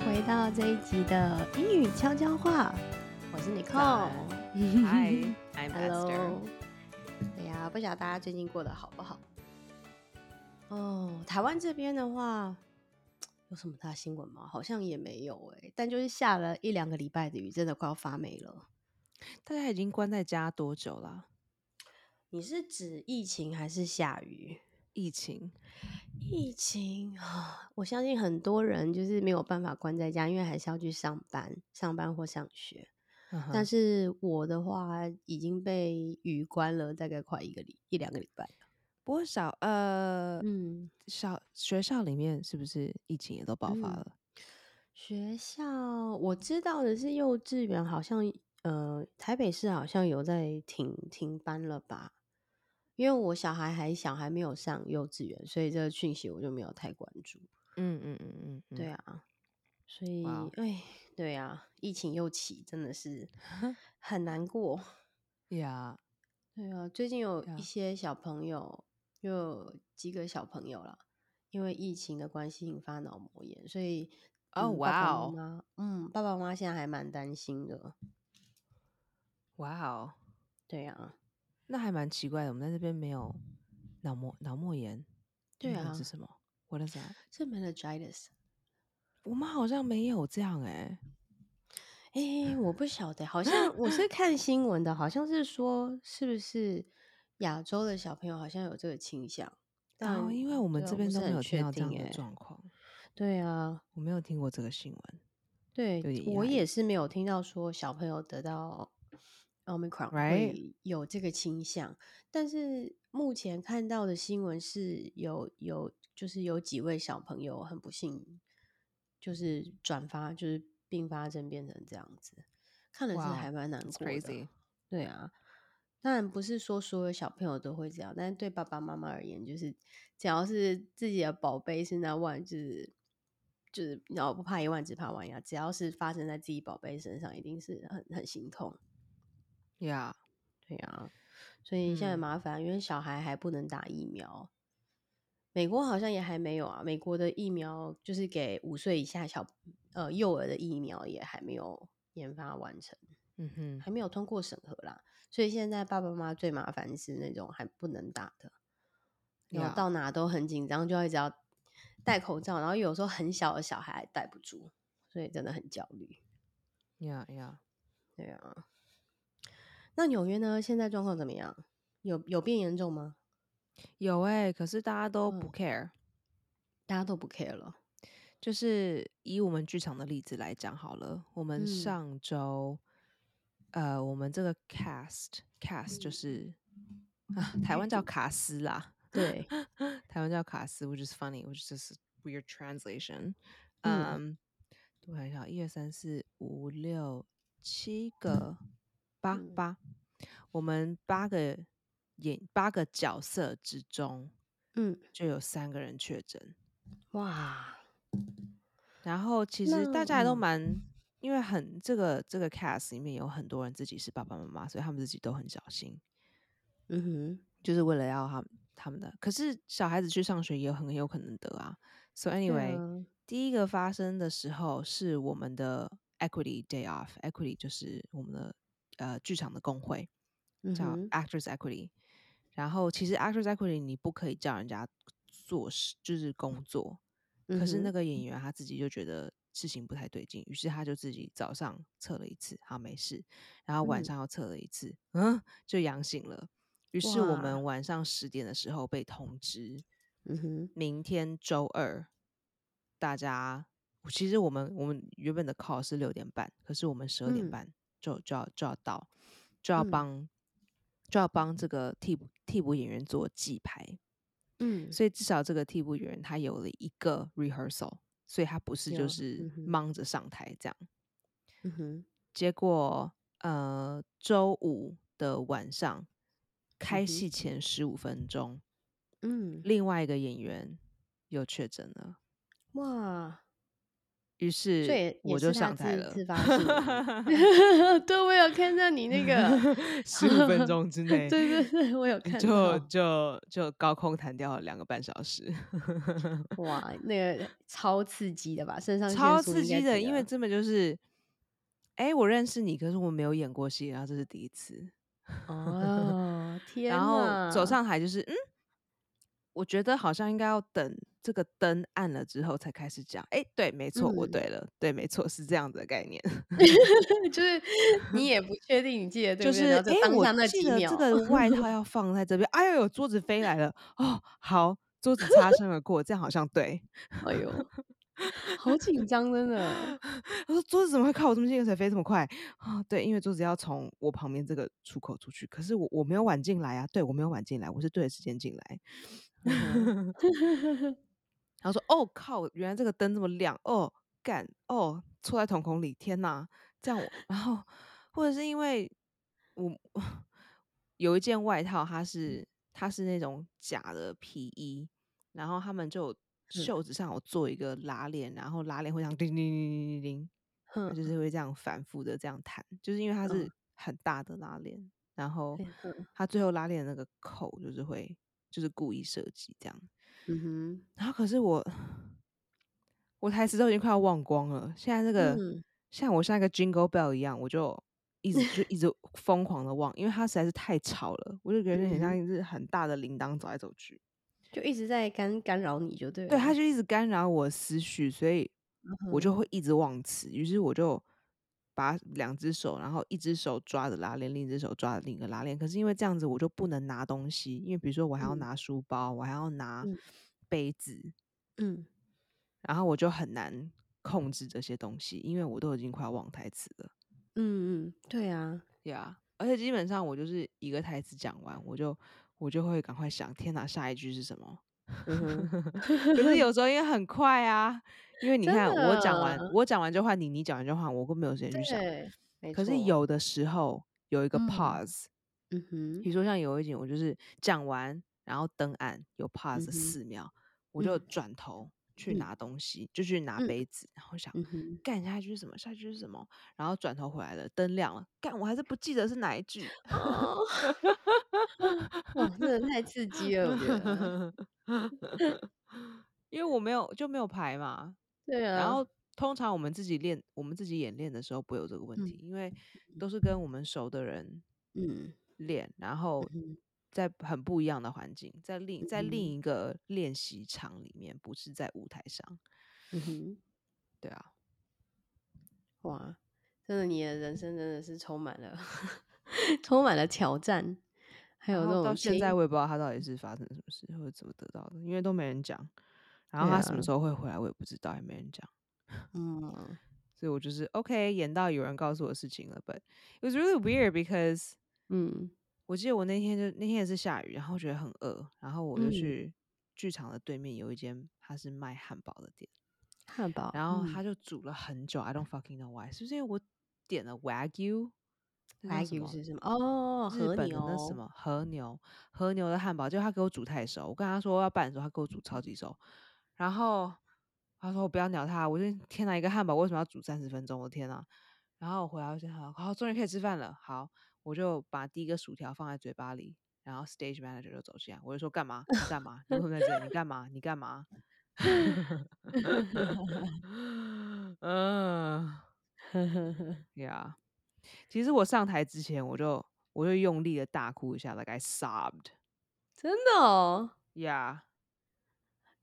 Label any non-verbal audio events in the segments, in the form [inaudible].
回到这一集的英语悄悄话，我是 Nicole。Esther。哎呀，不晓得大家最近过得好不好？哦，台湾这边的话，有什么大新闻吗？好像也没有哎、欸，但就是下了一两个礼拜的雨，真的快要发霉了。大家已经关在家多久了？你是指疫情还是下雨？疫情，疫情啊！我相信很多人就是没有办法关在家，因为还是要去上班、上班或上学。Uh. 但是我的话已经被雨关了，大概快一个礼一两个礼拜。不过小呃，嗯，小学校里面是不是疫情也都爆发了？嗯、学校我知道的是幼稚园好像呃，台北市好像有在停停班了吧？因为我小孩还小，还没有上幼稚园，所以这个讯息我就没有太关注。嗯嗯嗯嗯，对啊，所以哎对啊，疫情又起，真的是 [laughs] 很难过。呀 [laughs] 对啊，最近有一些小朋友，又有几个小朋友了，因为疫情的关系引发脑膜炎，所以哦，哇哦，嗯，爸爸妈妈现在还蛮担心的。哇哦，对啊。那还蛮奇怪的，我们在这边没有脑膜脑膜炎。对啊，是什么？What is that？是 meningitis。我们好像没有这样哎、欸。哎、欸，我不晓得，好像我是 [laughs] 看新闻的，好像是说是不是亚洲的小朋友好像有这个倾向。但、哦、因为我们这边都没有听到这样的状况。对啊，我没有听过这个新闻。对，我也是没有听到说小朋友得到。Omicron 会有这个倾向?但是目前看到的新闻是有有就是有几位小朋友很不幸，就是转发就是并发症变成这样子，看了是还蛮难过的。Wow. 对啊，当然不是说所有小朋友都会这样，但是对爸爸妈妈而言，就是只要是自己的宝贝是那万，就是就是然后不怕一万只怕万一啊，只要是发生在自己宝贝身上，一定是很很心痛。呀，Yeah. 对呀，所以现在很麻烦，嗯、因为小孩还不能打疫苗。美国好像也还没有啊，美国的疫苗就是给五岁以下小呃幼儿的疫苗也还没有研发完成，嗯哼，还没有通过审核啦。所以现在爸爸妈妈最麻烦是那种还不能打的，然后到哪都很紧张，就要一直要戴口罩，然后有时候很小的小孩还戴不住，所以真的很焦虑。呀呀，对啊。那纽约呢？现在状况怎么样？有有变严重吗？有哎、欸，可是大家都不 care，、嗯、大家都不 care 了。就是以我们剧场的例子来讲好了，我们上周，嗯、呃，我们这个 cast cast 就是、嗯、啊，台湾叫卡斯啦，[laughs] 对，[laughs] 台湾叫卡斯，which is funny，which is just weird translation。嗯，我看一下，一二三四五六七个。八八，我们八个演八个角色之中，嗯，就有三个人确诊，哇！然后其实大家都蛮，嗯、因为很这个这个 cast 里面有很多人自己是爸爸妈妈，所以他们自己都很小心，嗯哼，就是为了要他们他们的。可是小孩子去上学也很有可能得啊。So anyway，、嗯、第一个发生的时候是我们的 Equity Day Off，Equity 就是我们的。呃，剧场的工会叫 Actors Equity，、嗯、然后其实 Actors Equity 你不可以叫人家做事，就是工作。可是那个演员他自己就觉得事情不太对劲，于是他就自己早上测了一次，好没事，然后晚上又测了一次，嗯，嗯，就阳性了。于是我们晚上十点的时候被通知，嗯哼，明天周二，大家其实我们我们原本的 call 是六点半，可是我们十二点半。嗯就就要就要到，就要帮、嗯、就要帮这个替补替补演员做记牌，嗯，所以至少这个替补演员他有了一个 rehearsal，所以他不是就是忙着上台这样，嗯哼，结果呃周五的晚上开戏前十五分钟，嗯，另外一个演员又确诊了，哇。于是我就上台了。自发性 [laughs] [laughs] 对，我有看到你那个 [laughs] 十五分钟之内，对对对，我有看到，就就就高空弹掉了两个半小时。哇，那个超刺激的吧？身上超刺激的，因为根本就是，哎、欸，我认识你，可是我没有演过戏，然后这是第一次。哦，天！然后走上台就是，嗯，我觉得好像应该要等。这个灯暗了之后才开始讲，哎，对，没错，嗯、我对了，对，没错，是这样的概念，[laughs] 就是你也不确定，你记得对不对？就是哎，当我记得这个外套要放在这边，哎呦，有桌子飞来了，哦，好，桌子擦身而过，这样好像对，[laughs] 哎呦，好紧张，真的。[laughs] 我说桌子怎么会靠我这么近，而且飞这么快啊、哦？对，因为桌子要从我旁边这个出口出去，可是我我没有晚进来啊，对，我没有晚进来，我是对的时间进来。[laughs] 然后说：“哦靠，原来这个灯这么亮哦，干哦，错在瞳孔里，天哪！这样我，然后或者是因为我 [laughs] 有一件外套，它是它是那种假的皮衣，然后他们就袖子上有做一个拉链，然后拉链会这样叮叮叮叮叮叮，就是会这样反复的这样弹，就是因为它是很大的拉链，然后它最后拉链的那个扣就是会就是故意设计这样。”嗯哼，然后可是我，我台词都已经快要忘光了。现在这个、嗯、像我像一个 Jingle Bell 一样，我就一直就一直疯狂的忘，因为它实在是太吵了，我就觉得很像一只很大的铃铛走来走去，就一直在干干扰你就对了。对，它就一直干扰我思绪，所以我就会一直忘词。于是我就。把两只手，然后一只手抓着拉链，另一只手抓着另一个拉链。可是因为这样子，我就不能拿东西，因为比如说我还要拿书包，嗯、我还要拿杯子，嗯，然后我就很难控制这些东西，因为我都已经快要忘台词了。嗯嗯，对啊，对啊，而且基本上我就是一个台词讲完，我就我就会赶快想，天哪，下一句是什么？嗯、[laughs] 可是有时候因为很快啊。因为你看，我讲完，我讲完就换你，你讲完就换我，都没有时间去想。可是有的时候有一个 pause，嗯哼，比如说像有一集，我就是讲完，然后灯暗，有 pause 四秒，嗯、我就转头去拿东西，嗯、就去拿杯子，然后想干、嗯、下一句是什么，下一句是什么，然后转头回来了，灯亮了，干我还是不记得是哪一句。[laughs] 哦、哇，真的太刺激了，我觉得，[laughs] 因为我没有就没有排嘛。对啊，然后通常我们自己练，我们自己演练的时候不会有这个问题，嗯、因为都是跟我们熟的人嗯。练，然后在很不一样的环境，在另在另一个练习场里面，不是在舞台上。嗯哼，对啊，哇，真的，你的人生真的是充满了 [laughs] 充满了挑战，还有那种到现在我也不知道他到底是发生什么事或者怎么得到的，因为都没人讲。然后他什么时候会回来，我也不知道，也没人讲。嗯，[laughs] 所以我就是 OK，演到有人告诉我事情了。But it was really weird because，嗯，我记得我那天就那天也是下雨，然后觉得很饿，然后我就去剧场的对面有一间他是卖汉堡的店，汉堡，然后他就煮了很久，嗯，I don't fucking know why，是不是因为我点了 Wagyu？Wagyu 是什么？哦，日本的那什么和牛，和牛的汉堡，就他给我煮太熟。我跟他说要拌的时候，他给我煮超级熟。然后他说：“我不要鸟他。”我就：“天哪，一个汉堡为什么要煮三十分钟？我的天哪！”然后我回来就好，好，终于可以吃饭了。好，我就把第一个薯条放在嘴巴里，然后 stage manager 就走进来，我就说：“干嘛？你干嘛？你为什么在这里？你干嘛？你干嘛？”嗯，[laughs] [laughs] 呀，其实我上台之前，我就我就用力的大哭一下，like I sobbed，真的哦，呀。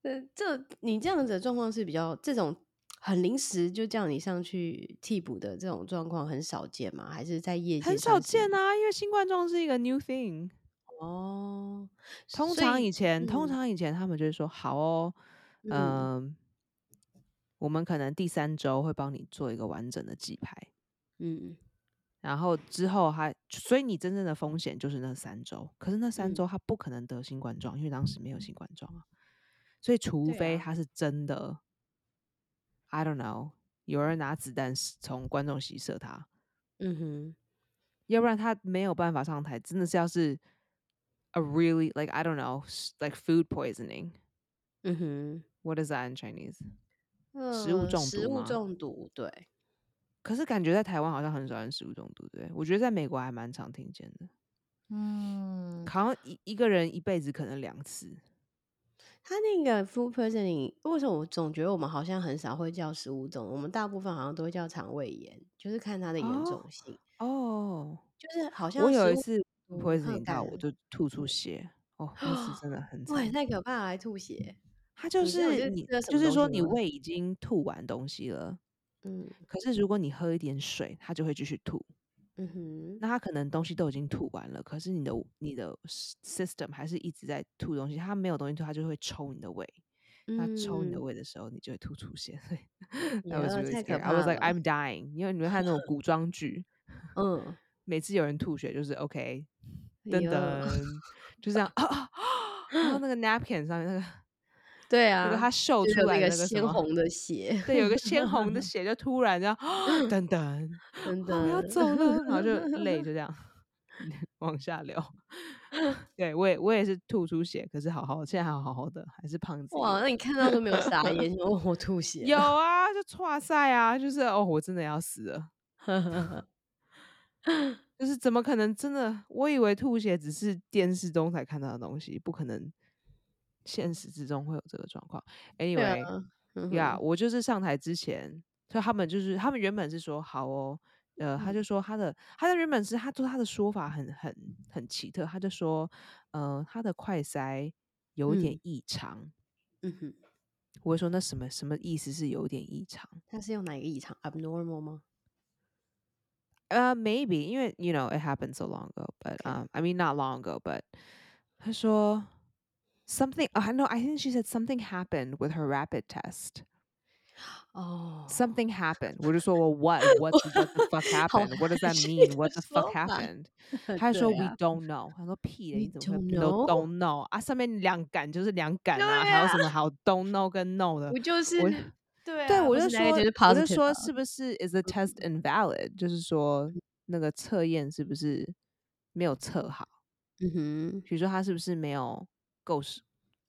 呃，这你这样子的状况是比较这种很临时就叫你上去替补的这种状况很少见吗？还是在业界很少见啊？因为新冠状是一个 new thing 哦。通常以前，嗯、通常以前他们就是说好哦，嗯、呃，我们可能第三周会帮你做一个完整的记牌，嗯，然后之后还，所以你真正的风险就是那三周。可是那三周他不可能得新冠状，嗯、因为当时没有新冠状啊。所以，除非他是真的、啊、，I don't know，有人拿子弹从观众席射他，嗯哼，要不然他没有办法上台，真的是要是 a really like I don't know like food poisoning，嗯哼，What is that in Chinese？食物中毒？食物中毒，对。可是感觉在台湾好像很少人食物中毒，对。我觉得在美国还蛮常听见的。嗯，好像一一个人一辈子可能两次。他那个 food poisoning，为什么我总觉得我们好像很少会叫食物中毒？我们大部分好像都会叫肠胃炎，就是看它的严重性。哦，就是好像我有一次 poisoning 到，我就吐出血。哦，那次真的很惨，哇，太可怕了，还吐血。他就是你，就是说你胃已经吐完东西了，嗯，可是如果你喝一点水，他就会继续吐。嗯哼，那他可能东西都已经吐完了，可是你的你的 system 还是一直在吐东西，他没有东西吐，他就会抽你的胃。他、嗯、抽你的胃的时候，你就会吐出血。所以 Yeah, was really 太可怕了。I was like I'm dying，因为你们看那种古装剧，嗯，[laughs] 每次有人吐血就是 OK，噔噔.就这样，[laughs] 然后那个 napkin 上面那个。对啊，他秀出来那个鲜红的血，对，有个鲜红的 [laughs] 血就突然这样，噔噔，[laughs] 噔噔，我要走了，然后就 [laughs] 泪就这样往下流。对，我也我也是吐出血，可是好好，现在还好好的，还是胖子。哇，那你看到都没有傻眼，你问我吐血？有啊，就剉赛啊，就是哦，我真的要死了。就是怎么可能真的？我以为吐血只是电视中才看到的东西，不可能。现实之中会有这个状况。Anyway，呀、啊嗯 yeah，我就是上台之前，所以他们就是他们原本是说好哦，呃，他就说他的他的原本是他说他的说法很很很奇特，他就说，呃，他的快塞有点异常。嗯哼，我会说那什么什么意思是有点异常？他是用哪一个异常？Abnormal 吗？呃、uh，maybe，因为 you know it happened so long ago，but um, I mean not long ago，but 他说。Something, I know. I think she said something happened with her rapid test. Oh, something happened. 我就说我 [laughs] what what what the fuck happened? What does that [laughs] mean? What the fuck happened? [laughs] 他说 we don't know. 他说屁的，你怎么都 don't know 啊？上面两杆就是两杆啊，还有什么好 don't know 跟 know 的？不就是对对，我就说我就说是不是 is the test invalid？就是说那个测验是不是没有测好？嗯哼，比如说他是不是没有？ 够是，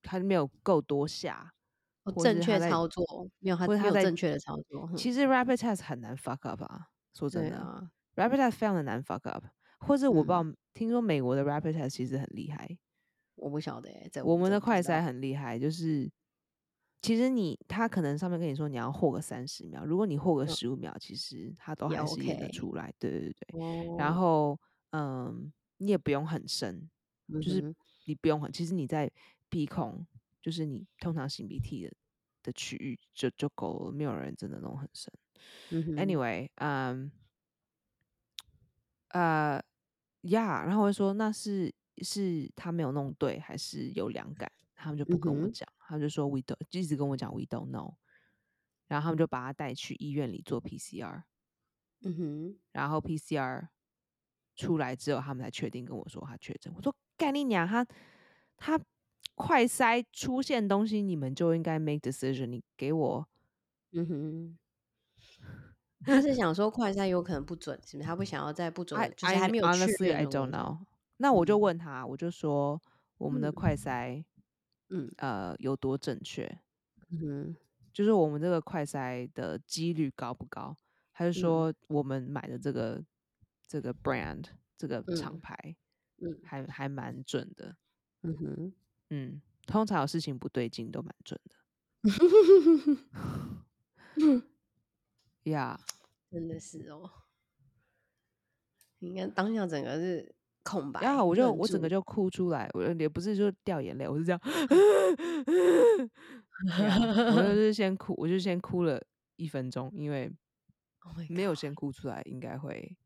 他没有够多下，正确操作没有，他没有正确的操作。其实 rapid test 很难 fuck up 啊，说真的、啊、，rapid test 非常的难 fuck up。或者我不知道，嗯、听说美国的 rapid test 其实很厉害，我不晓得哎。我们的快筛很厉害，就是其实你他可能上面跟你说你要霍个三十秒，如果你霍个十五秒，嗯、其实他都还是验得出来。对对对，哦、然后嗯，你也不用很深，就是。嗯你不用很，其实你在鼻孔，就是你通常擤鼻涕的的区域就就够了，没有人真的弄很深。嗯、Anyway，嗯，呃，呀，然后我就说那是是他没有弄对，还是有凉感？他们就不跟我讲，嗯、他们就说 we don't，就一直跟我讲 we don't know。然后他们就把他带去医院里做 PCR。嗯哼，然后 PCR 出来之后，他们才确定跟我说他确诊。我说。干你娘！他他快筛出现东西，你们就应该 make decision。你给我，嗯哼，他是 [laughs] 想说快筛有可能不准，是不是？他不想要在不准，I, 就是还没有确认。Honestly, I don't know。那我就问他，我就说我们的快筛，嗯呃，有多正确？嗯哼，就是我们这个快筛的几率高不高？他就说我们买的这个这个 brand 这个厂牌。嗯嗯，还还蛮准的，嗯哼，嗯，通常有事情不对劲都蛮准的，[laughs] 呀，yeah. 真的是哦，应该当下整个是空白，然后我就我整个就哭出来，我也不是说掉眼泪，我是这样 [laughs] 我就是先哭，我就先哭了一分钟，因为没有先哭出来，应该会。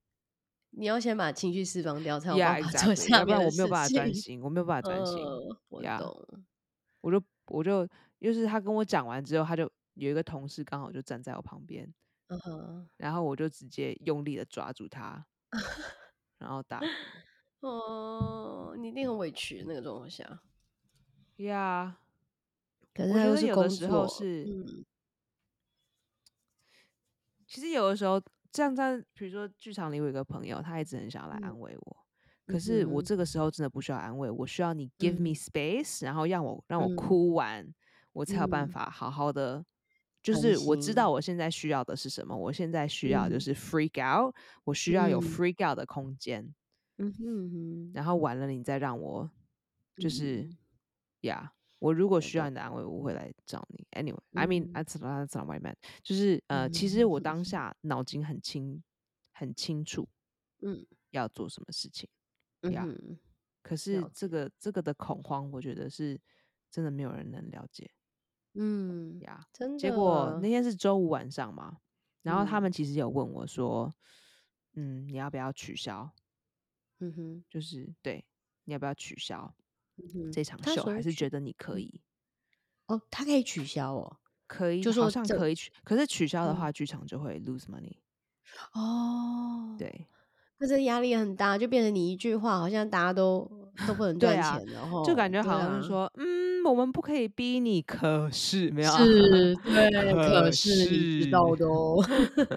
你要先把情绪释放掉，才有办法做 [laughs] 下不然我没有办法专心，我没有办法专心。我懂。我就我就，就是他跟我讲完之后，他就有一个同事刚好就站在我旁边，然后我就直接用力的抓住他，[laughs] 然后打。哦，你一定很委屈那个状况下。呀，可是有的时候是，其实有的时候。这样在，比如说剧场里有一个朋友，他一直很想要来安慰我，嗯、可是我这个。时候真的不需要安慰，我需要你 give me space，、嗯、然后让我让我哭完，嗯、我才有办法好好的就是我知道我现在需要的是什么，我现在需要就是 freak out，、嗯、我需要有 freak out 的空间。嗯哼，然后完了，你再让我就是 yeah，我如果需要你的安慰，我会来找你。Anyway，I、嗯、mean that's not that's not what I meant，就是呃、嗯，其实我当下脑筋很清，很清楚，嗯，要做什么事情。呀、可是这个这个的恐慌，我觉得是真的没有人能了解。嗯呀、真的。结果那天是周五晚上嘛，然后他们其实有问我说，嗯，嗯你要不要取消？嗯哼，就是对，你要不要取消这场秀？还是觉得你可以？哦，他可以取消哦，可以，就说好像可以取，可是取消的话，剧场就会 lose money。哦，对。那这压力很大，就变成你一句话，好像大家都都不能赚钱，啊，然后就感觉好像是说，啊，嗯，我们不可以逼你，可是没有，是，对，可是你知道的哦，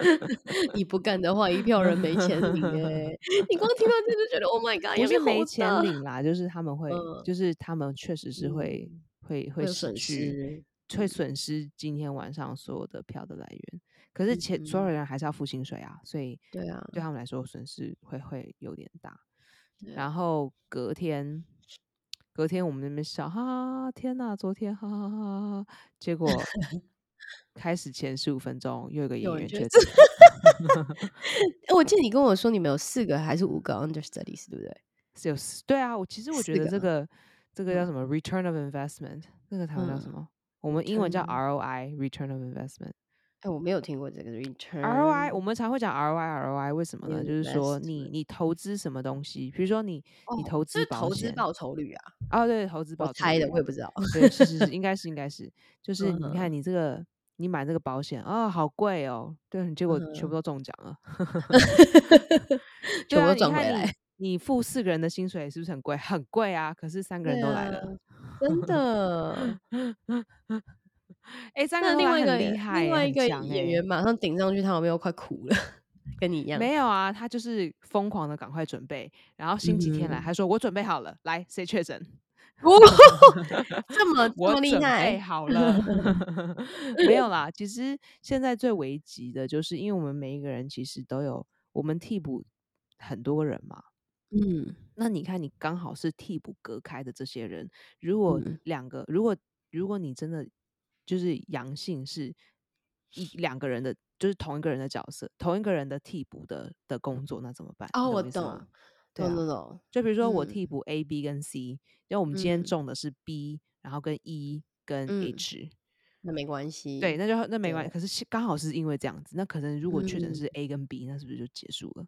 [laughs] 你不干的话，一票人没钱领哎，[laughs] 你光听到这就觉得，Oh my God，不是没钱领啦，就是他们 [laughs] 会，嗯，就是他们确实是会，嗯，会会损失，会损失今天晚上所有的票的来源。可是钱，所有人还是要付薪水啊，所以对啊，对他们来说损失会会有点大。然后隔天，隔天我们那边笑，哈哈，天哪，昨天哈哈哈哈，结果开始前十五分钟又有一个演员确诊。我记得你跟我说你们有四个还是五个 understudies，对不对？是有四，对啊。我其实我觉得这个这个叫什么 return of investment，那个台湾叫什么、嗯？我们英文叫 ROI，return of investment。哎，我没有听过这个 return ROI，我们常会讲 ROI ROI，为什么呢？就是说你你投资什么东西，比如说你、哦、你投资保险，投资报酬率啊？哦，对，投资报酬率。我猜的，我也不知道。对，是是是，[laughs] 应该是应该是，就是你看你这个你买这个保险啊、哦，好贵哦，对，结果全部都中奖了，[laughs] 全部都赚回来。你付四个人的薪水是不是很贵？很贵啊！可是三个人都来了，啊、真的。哎、欸，三个另外一个厉害，另外一个演员马上顶上去，他有没有快哭了？跟你一样？没有啊，他就是疯狂的赶快准备，然后星期天来，他说我准备好了，来谁确诊？哦，[laughs] 这么这么厉害？好了，[laughs] 没有啦。其实现在最危急的就是，因为我们每一个人其实都有我们替补很多人嘛。嗯，那你看，你刚好是替补隔开的这些人，如果两个，如果如果你真的。就是阳性是一两个人的，就是同一个人的角色，同一个人的替补的的工作，那怎么办？哦，我懂，对懂懂懂。就比如说我替补 A、B 跟 C，因为我们今天中的是 B，、嗯、然后跟 E 跟 H，、嗯、那没关系。对，那就那没关系。可是刚好是因为这样子，那可能如果确诊是 A 跟 B，、嗯、那是不是就结束了？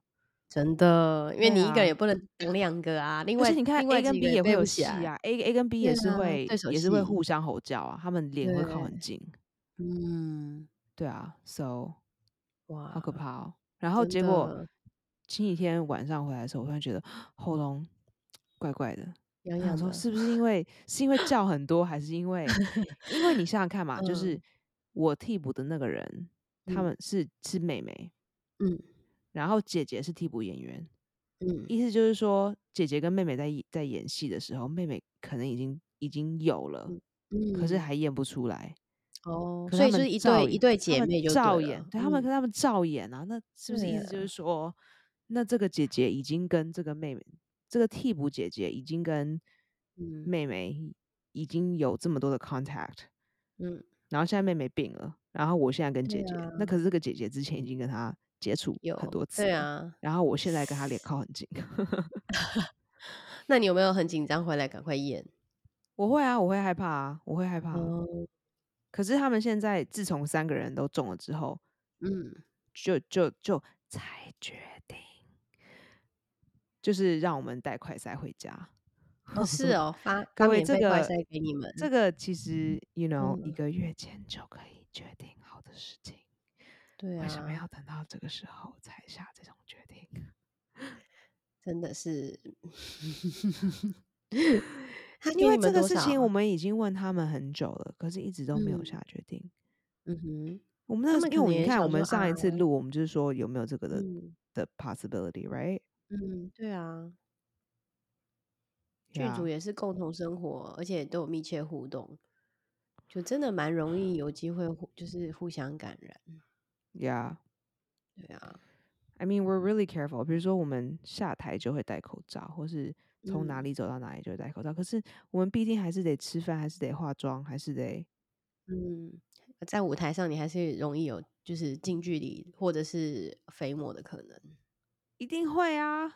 真的，因为你一个人也不能当两个啊。另外，你看 A 跟 B 也会有戏啊，A A 跟 B 也是会、啊、也是会互相吼叫啊，他们脸会靠很近。嗯，对啊，So，哇，好可怕哦。然后结果前几天晚上回来的时候，我突然觉得喉咙怪怪的。我想说是不是因为是因为叫很多，还是因为 [laughs] 因为你想想看嘛，就是我替补的那个人，他们是是妹妹，嗯。然后姐姐是替补演员，嗯，意思就是说，姐姐跟妹妹在在演戏的时候，妹妹可能已经已经有了，嗯，可是还演不出来，哦，所以是一对一对姐妹就照演，对，他们跟他们照演啊，那是不是意思就是。说，那这个姐姐已经跟这个妹妹，这个替补姐姐已经跟妹妹已经有这么多的 contact，嗯，然后现在妹妹病了，然后我现在跟姐姐，那可是这个姐姐之前已经跟她。接触有很多次，对啊，然后我现在跟她脸靠很近，[laughs] [laughs] 那你有没有很紧张？回来赶快验？我会啊，我会害怕啊，我会害怕。嗯、可是他们现在自从三个人都中了之后，嗯，就就就才决定，就是让我们带快塞回家。哦，是哦，发 [laughs] 各位这个快塞给你们，这个其实 you know、嗯、一个月前就可以决定好的事情。对啊，为什么要等到这个时候才下这种决定？[laughs] 真的是，[laughs] 因为这个事情我们已经问他们很久了，可是一直都没有下决定。嗯哼，我们那时候，因为你看，我们上一次录，我们就是说有没有这个的、嗯、的 possibility，right？嗯，对啊，剧组也是共同生活，而且都有密切互动。就真的蛮容易有机会，就是互相感染。Yeah，对啊。I mean, we're really careful。比如说，我们下台就会戴口罩，或是从哪里走到哪里就会戴口罩。嗯、可是我们毕竟还是得吃饭，还是得化妆，还是得……嗯，在舞台上你还是容易有就是近距离或者是飞沫的可能。一定会啊。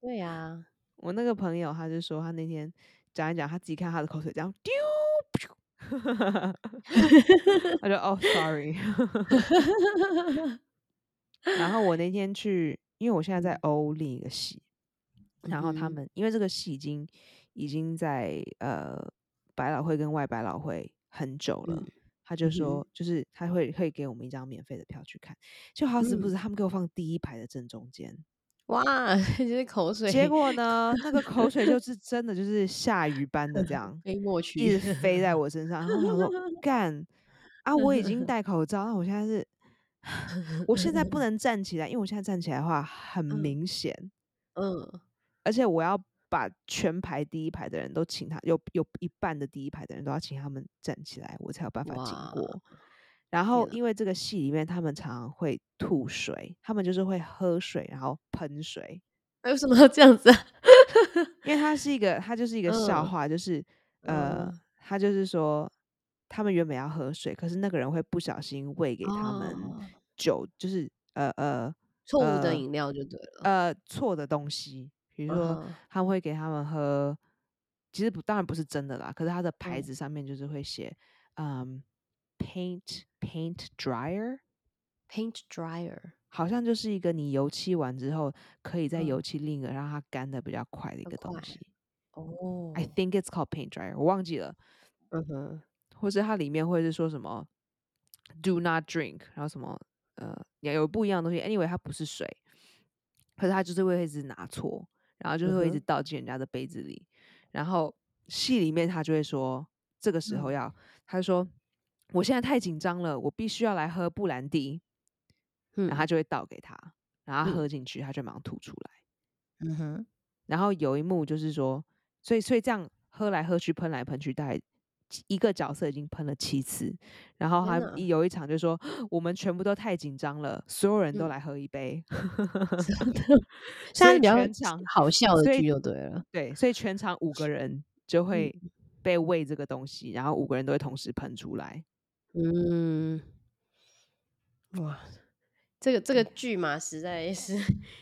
对啊。我那个朋友他就说，他那天讲一讲，他自己看他的口水这样丢，[laughs] 他就哦，sorry。[laughs] 然后我那天去，因为我现在在欧另一个系，然后他们因为这个戏已经已经在呃百老汇跟外百老汇很久了，他就说就是他会会给我们一张免费的票去看，就好死不死他们给我放第一排的正中间。哇，[laughs] 就是口水。结果呢，那个口水就 [laughs] 是真的，就是下雨般的这样飞过去，一直飞在我身上。然后我说：“干啊，我已经戴口罩，那我现在是，我现在不 [laughs] 能站起来，因为我现在站起来的话很明显。嗯，而且我要把全排第一排的人都请他，有有一半的第一排的人都要请他们站起来，我才有办法经过。”然后，因为这个戏里面，他们常常会吐水，他们就是会喝水，然后喷水。为什么要这样子啊？因为它是一个，它就是一个笑话，就是呃，他就是说，他们原本要喝水，可是那个人会不小心喂给他们酒，就是呃呃错误的饮料就对了，呃错的东西，比如说他们会给他们喝，其实不当然不是真的啦，可是他的牌子上面就是会写嗯。Paint paint dryer paint dryer 好像就是一个你油漆完之后可以再油漆另一个让它干的比较快的一个东西。哦，I think it's called paint dryer，我忘记了。嗯哼，或是它里面会是说什么 do not drink，然后什么呃，有不一样的东西。Anyway，它不是水，可是它就是会一直拿错，然后就会一直倒进人家的杯子里。然后戏里面他就会说，这个时候要，他就说。我现在太紧张了，我必须要来喝布兰迪，嗯、然后他就会倒给他，然后他喝进去，嗯、他就马上吐出来。嗯哼，然后有一幕就是说，所以所以这样喝来喝去，喷来喷去，大概一个角色已经喷了七次，然后他有一场就说，我们全部都太紧张了，所有人都来喝一杯，[laughs] 真的，[laughs] 所以全场好笑的剧就对了，对，所以全场五个。人就会被喂这个东西，然后五个人都会同时喷出来。嗯，哇，这个这个剧嘛，实在是，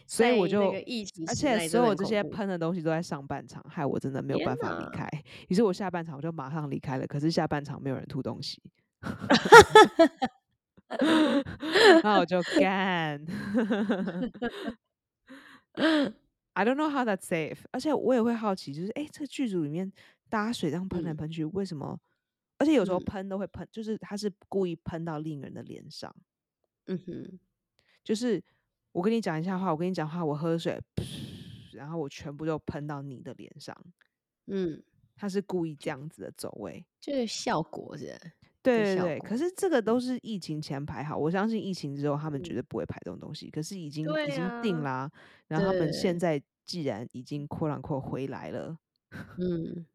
所以我就，疫情而且所有这些喷的东西都在上半场，害我真的没有办法离开。于是我下半场我就马上离开了，可是下半场没有人吐东西，然后我就干，I don't know how that's safe。而且我也会好奇，就是哎，这个剧组里面大家水这样喷来喷去，为什么？而且有时候喷都会喷，嗯、就是他是故意喷到另一个人的脸上。嗯哼，就是我跟你讲一下话，我跟你讲话，我喝水，然后我全部都喷到你的脸上。嗯，他是故意这样子的走位，就是效果是。对对对，可是这个都是疫情前排好，我相信疫情之后他们绝对不会排这种东西。嗯、可是已经、啊、已经定啦、啊，然后他们现在既然已经扩 lanquote 回来了，嗯。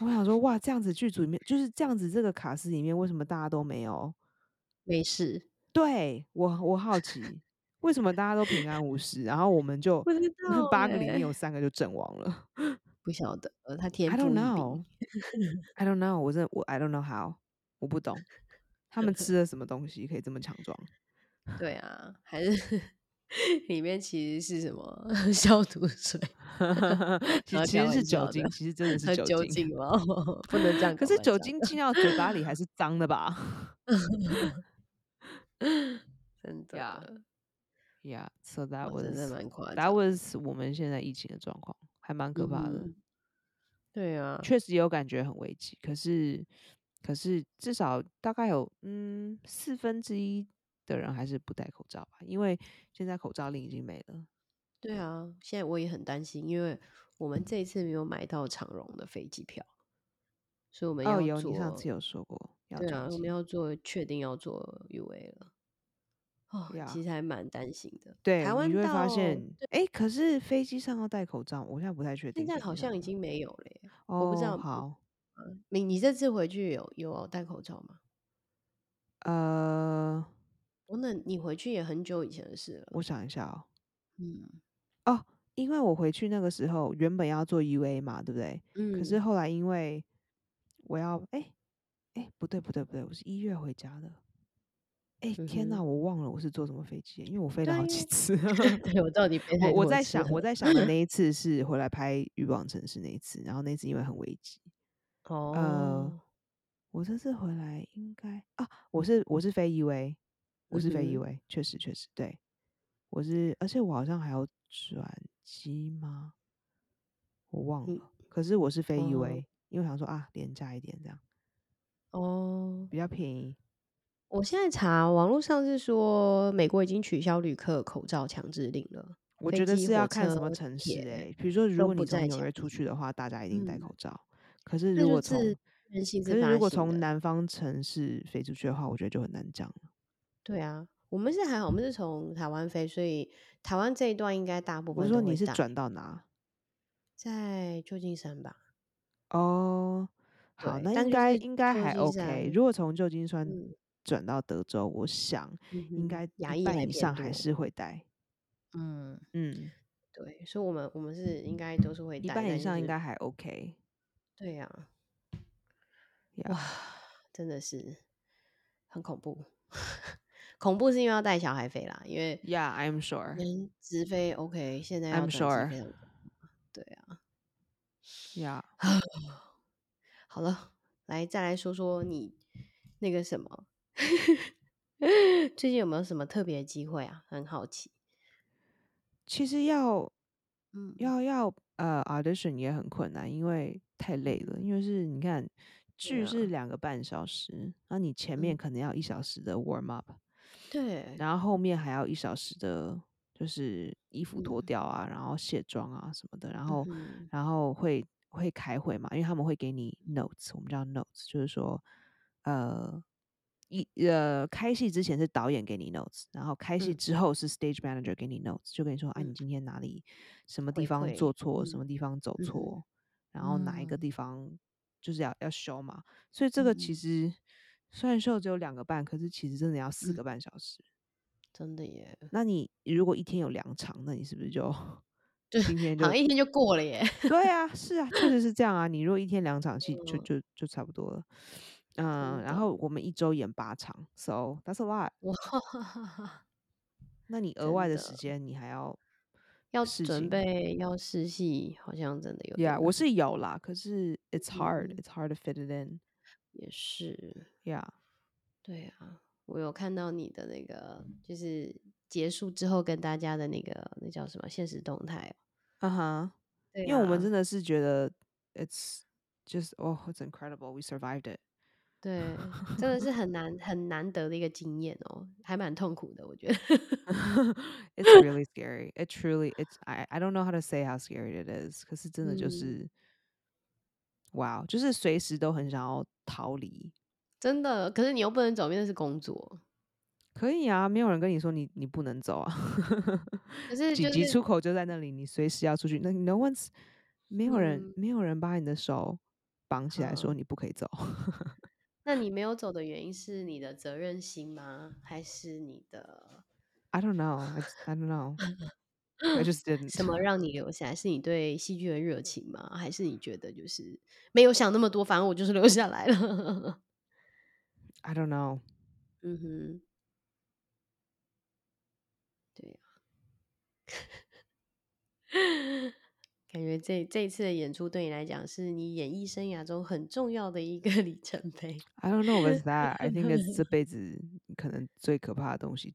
我想说，哇，这样子剧组里面就是这样子，这个卡司里面为什么大家都没有没事？对我，我好奇为什么大家都平安无事，然后我们就 [laughs] 八个里面有三个就阵亡了，不晓得，呃，他天赋。I don't know, I don't know，我真的我 I don't know how，我不懂他们吃了什么东西可以这么强壮？对啊，还是。里面其实是什么 [laughs] 消毒水？[laughs] 其实是酒精，其实真的是酒精吗？[laughs] 不能这样。可是酒精进到嘴巴里还是脏的吧？真的，Yeah，so that was 真的蛮夸张。That was 我们现在疫情的状况，还蛮可怕的。对啊，确实有感觉很危急。可是，可是至少大概有嗯四分之一。的人还是不戴口罩吧，因为现在口罩令已经没了。对啊，现在我也很担心，因为我们这一次没有买到长荣的飞机票，所以我们要做。哦，有，你上次有说过，要对啊，我们要做，确定要做 UA 了。哦，其实还蛮担心的。对，台湾你会发现，哎，可是飞机上要戴口罩，我现在不太确定。现在好像已经没有了耶，我不知道。好，你你这次回去有有戴口罩吗？呃，我那你回去也很久以前的事了。我想一下哦。嗯。哦，因为我回去那个时候原本要做 UA 嘛，对不对？嗯。可是后来因为我要，哎哎，不对不对不对，我是一月回家的。哎，天哪，我忘了我是坐什么飞机，因为我飞了好几次。[laughs] 对，我到底飞太多次了。我在想，我在想的那一 [laughs] 次是回来拍《欲望城市》那一次，然后那次因为很危急。哦。呃，我这次回来应该啊，我是我是飞 UA，我是飞 UA，嗯，确实确实对。我是，而且我好像还要转机吗？我忘了。嗯，可是我是飞 UA，哦，因为我想说啊，廉价一点这样。哦，比较便宜。我现在查网络上是说，美国已经取消旅客口罩强制令了。我觉得是要看什么城市哎、欸，比如说如果你从纽约出去的话，大家一定戴口罩。嗯、可是如果从，可是如果从南方城市飞出去的话，我觉得就很难讲了。对啊，我们是还好，我们是从台湾飞，所以台湾这一段应该大部分。我说你是转到哪？在旧金山吧。哦，好，那应该应该还 OK。如果从旧金山。嗯转到德州，我想应该一半以上还是会戴。嗯嗯，对，所以我们我们是应该都是会戴，一半以上应该还 OK。对呀、啊.哇，真的是很恐怖，恐怖是因为要带小孩飞啦，因为 Yeah，I'm sure。直飞 OK，现在要转直飞，I'm sure。对啊，Yeah。好了，来再来说说你那个什么。[laughs] 最近有没有什么特别的机会啊？很好奇。其实要，嗯，要要呃，audition 也很困难，因为太累了。因为是你看剧是两个半小时，然后你前面可能要一小时的 warm up，对，然后后面还要一小时的，就是衣服脱掉啊，然后卸妆啊什么的，然后然后会会开会嘛，因为他们会给你 notes，我们叫 notes，就是说呃。一呃，开戏之前是导演给你 notes，然后开戏之后是 stage manager 给你 notes，、嗯、就跟你说，哎、啊，你今天哪里什么地方做错，什么地方走错、嗯，然后哪一个地方就是要要修嘛。所以这个其实、嗯、虽然说只有两个半，可是其实真的要四个半小时，真的耶。那你如果一天有两场，那你是不是就今天就好像一天就过了耶？对啊，是啊，确实是这样啊。你如果一天两场戏，就就就差不多了。嗯，然后我们一周演八场，so that's a lot。哇，[laughs] 那你额外的时间你还要要准备要试戏，好像真的有。Yeah，我是有啦，可是 it's hard，it's、嗯、hard to fit it in。也是，Yeah，对啊，我有看到你的那个，就是结束之后跟大家的那个，那叫什么现实动态？啊哈，因为我们真的是觉得 it's just oh it's incredible，we survived it。对，真的是很难很难得的一个经验哦，还蛮痛苦的，我觉得。It's really scary. It truly, it's I I don't know how to say how scary it is. 可是真的就是，哇、就是随时都很想要逃离。真的，可是你又不能走，因为是工作。可以啊，没有人跟你说你你不能走啊。可 [laughs] 是紧急出口就在那里，你随时要出去。那 No one's 没有人、嗯、没有人把你的手绑起来说你不可以走。[laughs] 那你没有走的原因是你的责任心吗？还是你的？I don't know. I don't know. I [gasps] just didn't. 什么让你留下来？是你对戏剧的热情吗？还是你觉得就是没有想那么多，反正我就是留下来了？I don't know. [laughs] 嗯哼，对呀。[laughs] 感觉这这一次的演出对你来讲是你演艺生涯中很重要的一个 [laughs] 里程碑。I don't know what's that. I think it's [laughs] 这辈子可能最可怕的东西，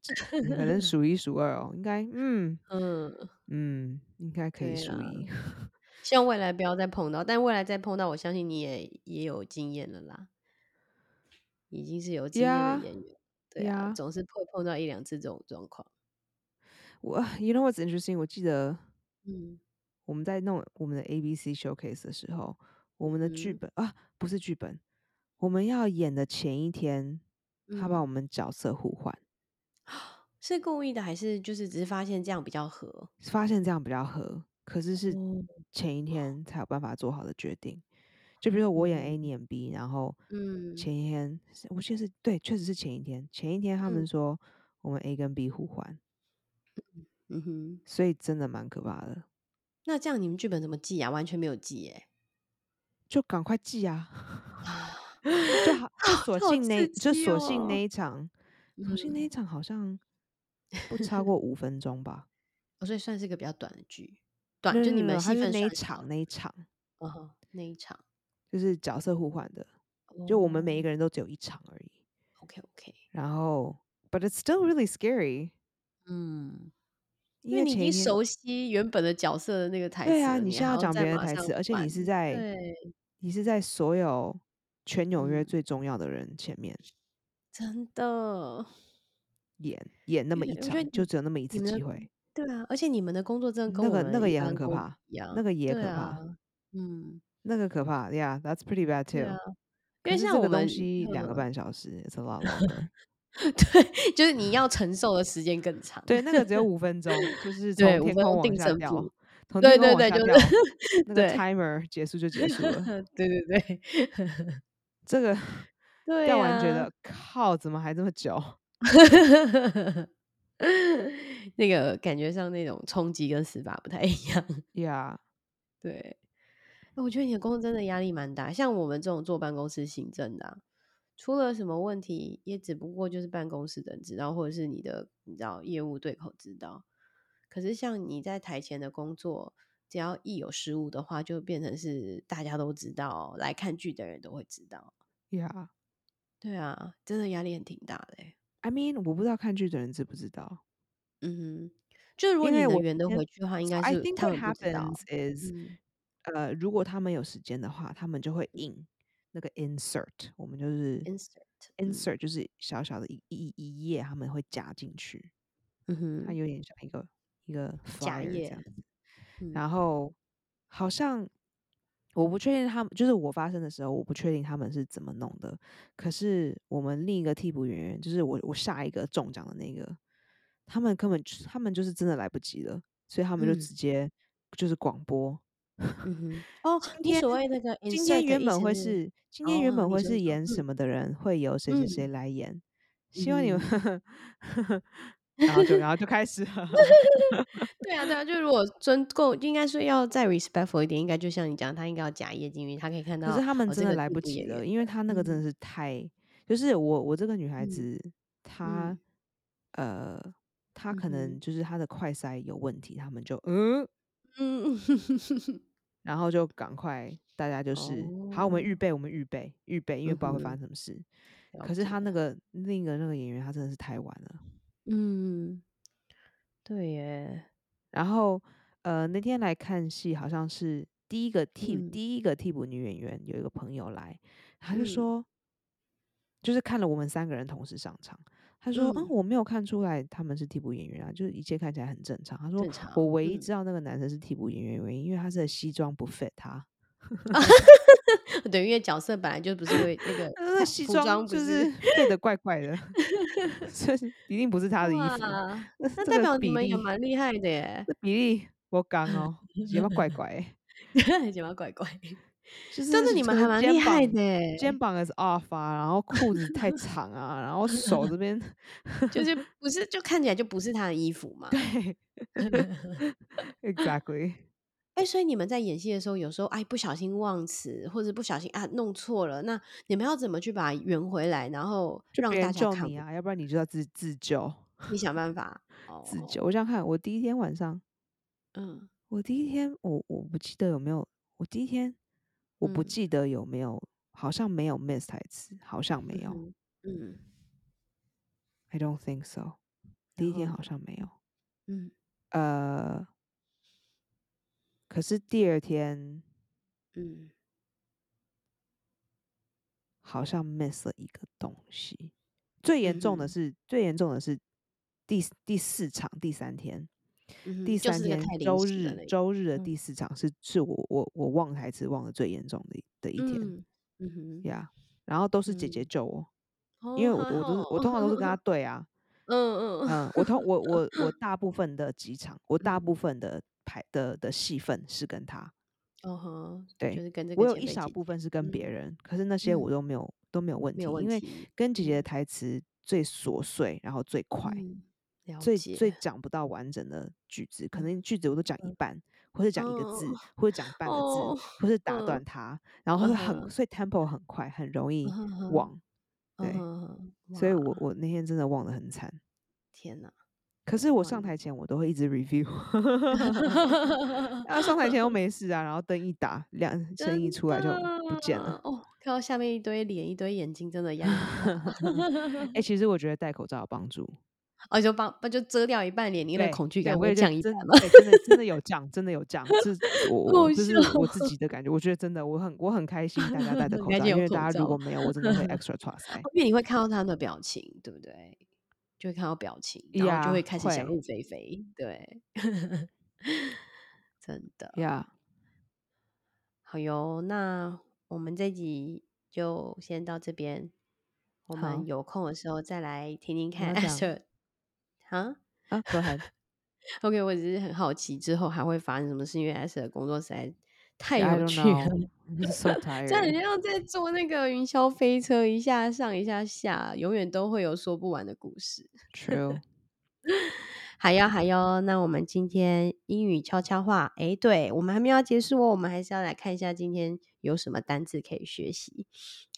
可能 [laughs] 数一数二哦。应该，嗯嗯嗯，应该可以数一。希望未来不要再碰到，但未来再碰到，我相信你也也有经验了啦，已经是有经验的演员。Yeah, 对啊.总是会碰到一两次这种状况。我，You know what's interesting？我记得，嗯。我们在弄我们的 ABC showcase 的时候，我们的剧本、嗯、啊，不是剧本，我们要演的前一天，他把我们角色互换，[gasps] 是故意的还是就是只是发现这样比较合？发现这样比较合，可是是前一天。才有办法做好的决定。就比如说我演 A，你演 B，然后嗯，前一天我记得是对，确实是前一天，前一天他们说我们 A 跟 B 互换，嗯哼，所以真的蛮可怕的。那这样你们剧本怎么记啊？完全没有记耶，就赶快记啊，[laughs] 就好就锁性那，就索性那一场，索性那一场好像不超过 [laughs] 五分钟吧，所以算是一个比较短的剧，短就你们戏份那一场那一场，哦，那一场。就是角色互换的，oh. 就我们每一个人都只有一场而已。OK OK。然后，But it's still really scary。嗯，因为你已经熟悉原本的角色的那个台词。对啊，你现在要讲别人的台词，而且你是在，你是在所有全纽约最重要的人前面，嗯、真的演演那么一场，就只有那么一次机会。对啊，而且你们的工作真的跟那个那个也很可怕，那个也可怕。啊、嗯。那个可怕，Yeah，that's pretty bad too。因为像我们东西两个半小时，It's a lot longer。[laughs] 对，就是你要承受的时间更长。对，那个只有五分钟，就是从天空往下掉，从天空往下掉，那个 timer 结束就结束了。[laughs] 对对对，[laughs] 这个掉完觉得靠，怎么还这么久？那个感觉上那种冲击跟死法不太一样。Yeah，对。我觉得你的工作真的压力蛮大，像我们这种坐办公室行政的、啊，出了什么问题，也只不过就是办公室的人知道，或者是你的你知道业务对口知道。可是像你在台前的工作，只要一有失误的话，就变成是大家都知道，来看剧的人都会知道。Yeah，对啊，真的压力很挺大的。I mean，我不知道看剧的人知不知道。嗯哼，就是如果你能圆得回去的话，应该是他们不知道。呃，如果他们有时间的话，他们就会印那个 insert，我们就是 insert，insert 就是小小的一一一页，他们会夹进去。嗯哼，它有点像一个一个 flyer 这样子。嗯、然后好像我不确定他们，就是我发生的时候，我不确定他们是怎么弄的。可是我们另一个替补演员，就是我我下一个中奖的那个，他们根本他们就是真的来不及了，所以他们就直接就是广播。嗯嗯哼，哦，今天所谓那个，今天原本会是，今天原本会是演什么的人，会由谁谁谁来演，希望你们，[laughs] 然后就然后就开始了，[laughs] 对啊对啊，就如果尊够，应该说要再 respectful 一点，应该就像你讲，他应该要假夜景，因为他可以看到，可是他们真的来不及了，因为他那个真的是太，就是我我这个女孩子，她呃，她可能。就是她的快塞有问题，他们就嗯。嗯，[laughs] 然后就赶快，大家就是、oh. 好，我们预备，我们预备，预备，因为不知道会发生什么事。嗯、可是他那个另一个那个演员，他真的是太晚了。嗯，对耶。然后呃，那天来看戏，好像是第一个替、嗯、第一个替补女演员有一个朋友来，他就说，嗯、就是看了我们三个人同时上场。他说：“嗯，我没有看出来他们是替补演员啊，就是一切看起来很正常。”他说：“我唯一知道那个男生是替补演员原因，因为他是西装不 fit 他。[laughs] [laughs] 对，因为角色本来就不是会那个，那西装就是 fit 的怪怪的，[laughs] 所以一定不是他的衣服。那代表你们也蛮厉害的耶，比例我刚哦，睫毛怪怪，睫毛怪怪。”就是真的，你们还蛮厉害的。肩膀是 off 啊，然后裤子太长啊，然后手这边 [laughs] 就是不是，就看起来就不是他的衣服嘛。对，[laughs] exactly。哎、欸，所以你们在演戏的时候，有时候哎不小心忘词，或者不小心啊弄错了，那你们要怎么去把它圆回来，然后让大家看你啊？要不然你就要自自救，你想办法 [laughs] 自救。我想看，我第一天晚上，嗯，我第一天我我不记得有没有，我第一天。我不记得有没有，好像没有 miss 台词，好像没有。嗯，嗯，I don't think so。第一天好像没有。嗯，呃，可是第二天，嗯，好像 miss 了一个东西。最严重的是，嗯、最严重的是第第四场第三天。第三天周日周日的第。四场是是我我我忘台词忘的最严重的的一天，嗯哼呀，然后都是姐姐救我，因为我我都我通常都是跟她对啊，嗯嗯。嗯，我通我我我。大部分的几场，我大部分的排的的戏份是跟她，哦呵，对，就是跟这个我有一小部分是跟别人，嗯、可是那些我都没有、嗯、都没有问题，因为跟姐姐的台词最琐碎，然后最快，嗯、最最讲不到完整的句子，可能句子我都讲一半，嗯、或者讲一个字，哦、或者讲半个字，哦、或是打断它，嗯、然后很、嗯、所以 tempo 很快，很容易忘，嗯、对，嗯、所以我我那天真的忘得很惨，天哪！可是我上台前我都会一直 review，然 [laughs] 后上台前又没事啊，然后灯一打亮，声音一出来就不见了。哦，看到下面一堆脸，一堆眼睛，真的压力。哎 [laughs] [laughs] 欸，其实我觉得戴口罩有帮助，哦，就帮不就遮掉一半脸，你的恐惧感会降一半吗？真的真的有降，真的有降，是我这是我自己的感觉。我觉得真的，我很我很开心大家戴着 [laughs] 口罩，因为大家如果没有，我真的会 [laughs] extra trust。因为你会看到他们的表情，对不对？就会看到表情，然后就会开始想入非非对，[laughs] 真的呀。好哟，那我们这集就先到这边，我们有空的时候再来听听看。啊啊，Go ahead，OK，我只是很好奇之后还会发生什么事，因为 Esther 的工作实在太有趣了。[laughs] So 这很像在坐那个云霄飞车，一下上一下下，永远都会有说不完的故事。True，还要还要，那我们今天英语悄悄话，哎，对，我们还没有要结束哦，我们还是要来看一下今天有什么单字可以学习。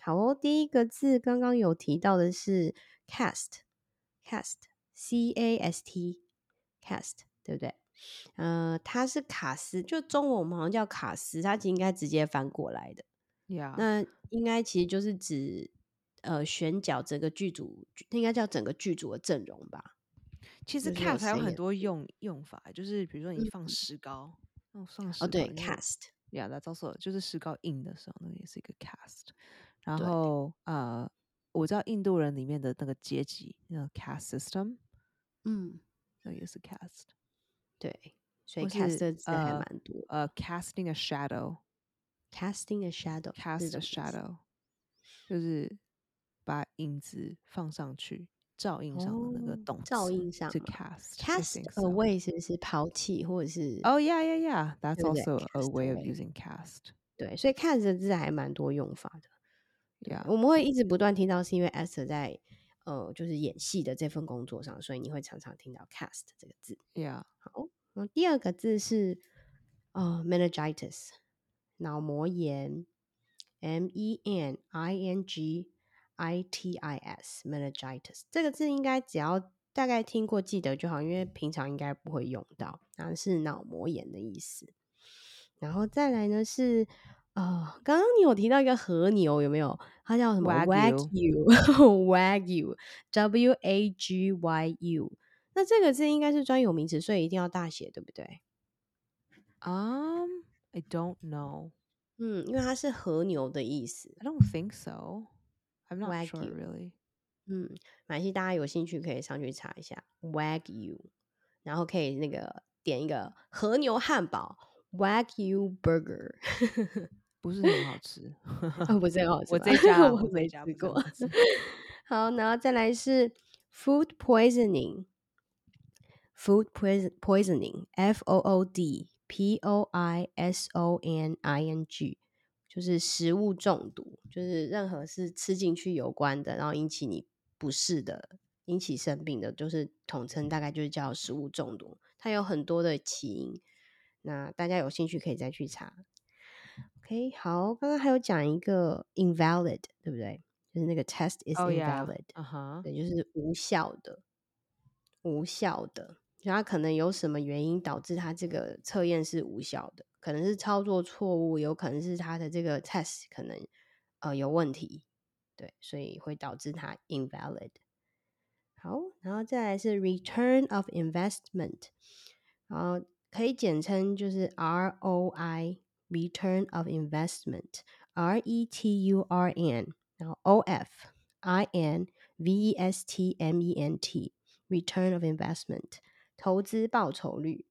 好哦，第一个字刚刚有提到的是 a s t，cast，对不对？呃，它是卡斯，就中文我们好像叫卡斯，它其实应该直接翻过来的。Yeah. 那应该其实就是指呃选角整个剧组，应该叫整个剧组的阵容吧。其实 cast 还有很多用用法，就是比如说你放石膏，嗯、哦，放石膏，哦对，cast，Yeah，that's also 就是石膏印的时候，那个也是一个 cast。然后呃，我知道印度人里面的那个阶级，那个 caste system，嗯，那也是 cast。对，所以 cast 的字还蛮多。呃、uh,，casting a shadow，casting a shadow，cast a shadow，就是把影子放上去，照映上的那个动词，照映上。是 cast，cast cast away 是不是抛弃，或者是？Oh yeah yeah yeah，that's also a way of using cast。对，所以 cast 的字还蛮多用法的。Yeah，我们会一直不断听到，是因为 Esther 在呃，就是演戏的这份工作上，所以你会常常听到 cast 这个字。Yeah。好，第二个字是呃，meningitis，脑膜炎，M E N I N G I T I S，meningitis 这个字应该只要大概听过记得就好，因为平常应该不会用到，然后是脑膜炎的意思。然后再来呢是呃，刚刚你有提到一个和牛，有没有？它叫什么？Wagyu，Wagyu，W [laughs] A G Y U。那这个字应该是专有名词，所以一定要大写，对不对？嗯、um,，I don't know。嗯，因为它是和牛的意思。I don't think so. I'm not sure really。嗯，没关系，大家有兴趣可以上去查一下 Wagyu，然后可以那个点一个和牛汉堡 Wagyu Burger，[laughs] 不是很好吃，不是很好吃。我这家我没吃过。[laughs] 好，然后再来是 Food Poisoning。Food poisoning, F O O D P O I S O N I N G，就是食物中毒，就是任何是吃进去有关的，然后引起你不适的、引起生病的，就是统称大概就是叫食物中毒。它有很多的起因，那大家有兴趣可以再去查。OK，好，刚刚还有讲一个 invalid，对不对？就是那个 test is invalid，对，就是无效的，无效的。就它可能有什么原因导致它这个测验是无效的？可能是操作错误，有可能是它的这个 test 可能呃有问题，对，所以会导致它 invalid。好，然后再来是 return of investment，然后可以简称就是 ROI，return of investment，R E T U R N，然后 O F I N V E S T M E N T，return of investment。投资报酬率，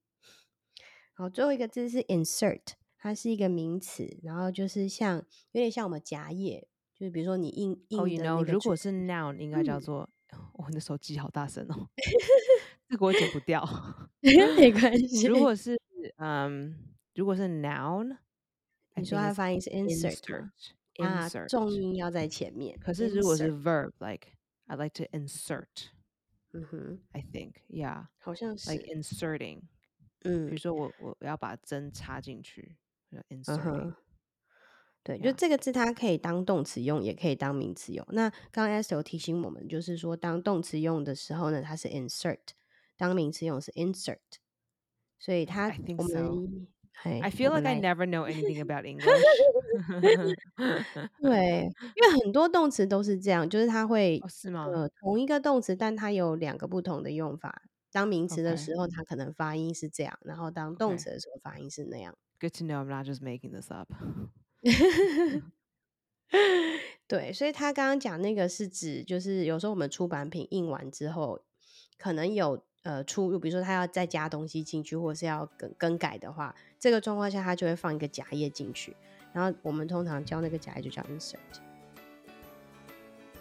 好，最后一个字是 insert，它是一个名词，然后就是像有点像我们夹页，就是比如说你印印的、oh, you know, 如果是 noun 应该叫做，我、的手机好大声哦，这个我剪不掉，没关系。如果是嗯，如果是 noun，你说它发音是 insert，啊，重音要在前面。可是如果是 verb，like I like to insert，嗯哼，I think，yeah，好像是 like inserting，嗯，比如说我我要把针插进去，inserting。对，就这个字，它可以当动词用，也可以当名词用。那刚刚 Esther 有提醒我们，就是说当动词用的时候呢，它是 insert；当名词用是 insert。所以它，I think I feel like I never know anything [laughs] about English。[laughs] 对，因为很多动词都是这样，就是它会，哦、是吗？呃，同一个动词，但它有两个不同的用法。当名词的时候，它可能发音是这样；然后当动词的时候，发音是那样。Good to know. I'm not just making this up. [laughs] 对，所以他刚刚讲那个是指，就是有时候我们出版品印完之后，可能有呃出入，比如说他要再加东西进去，或者是要更更改的话，这个状况下他就会放一个夹页进去，然后我们通常叫那个夹页就叫 insert。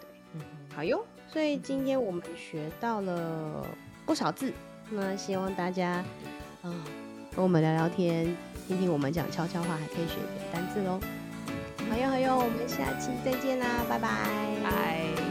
对，嗯，好哟，所以今天我们学到了不少字，那希望大家啊、呃、跟我们聊聊天。听听我们讲悄悄话，还可以学一点单字喽。好哟好哟，我们下期再见啦，拜拜。拜。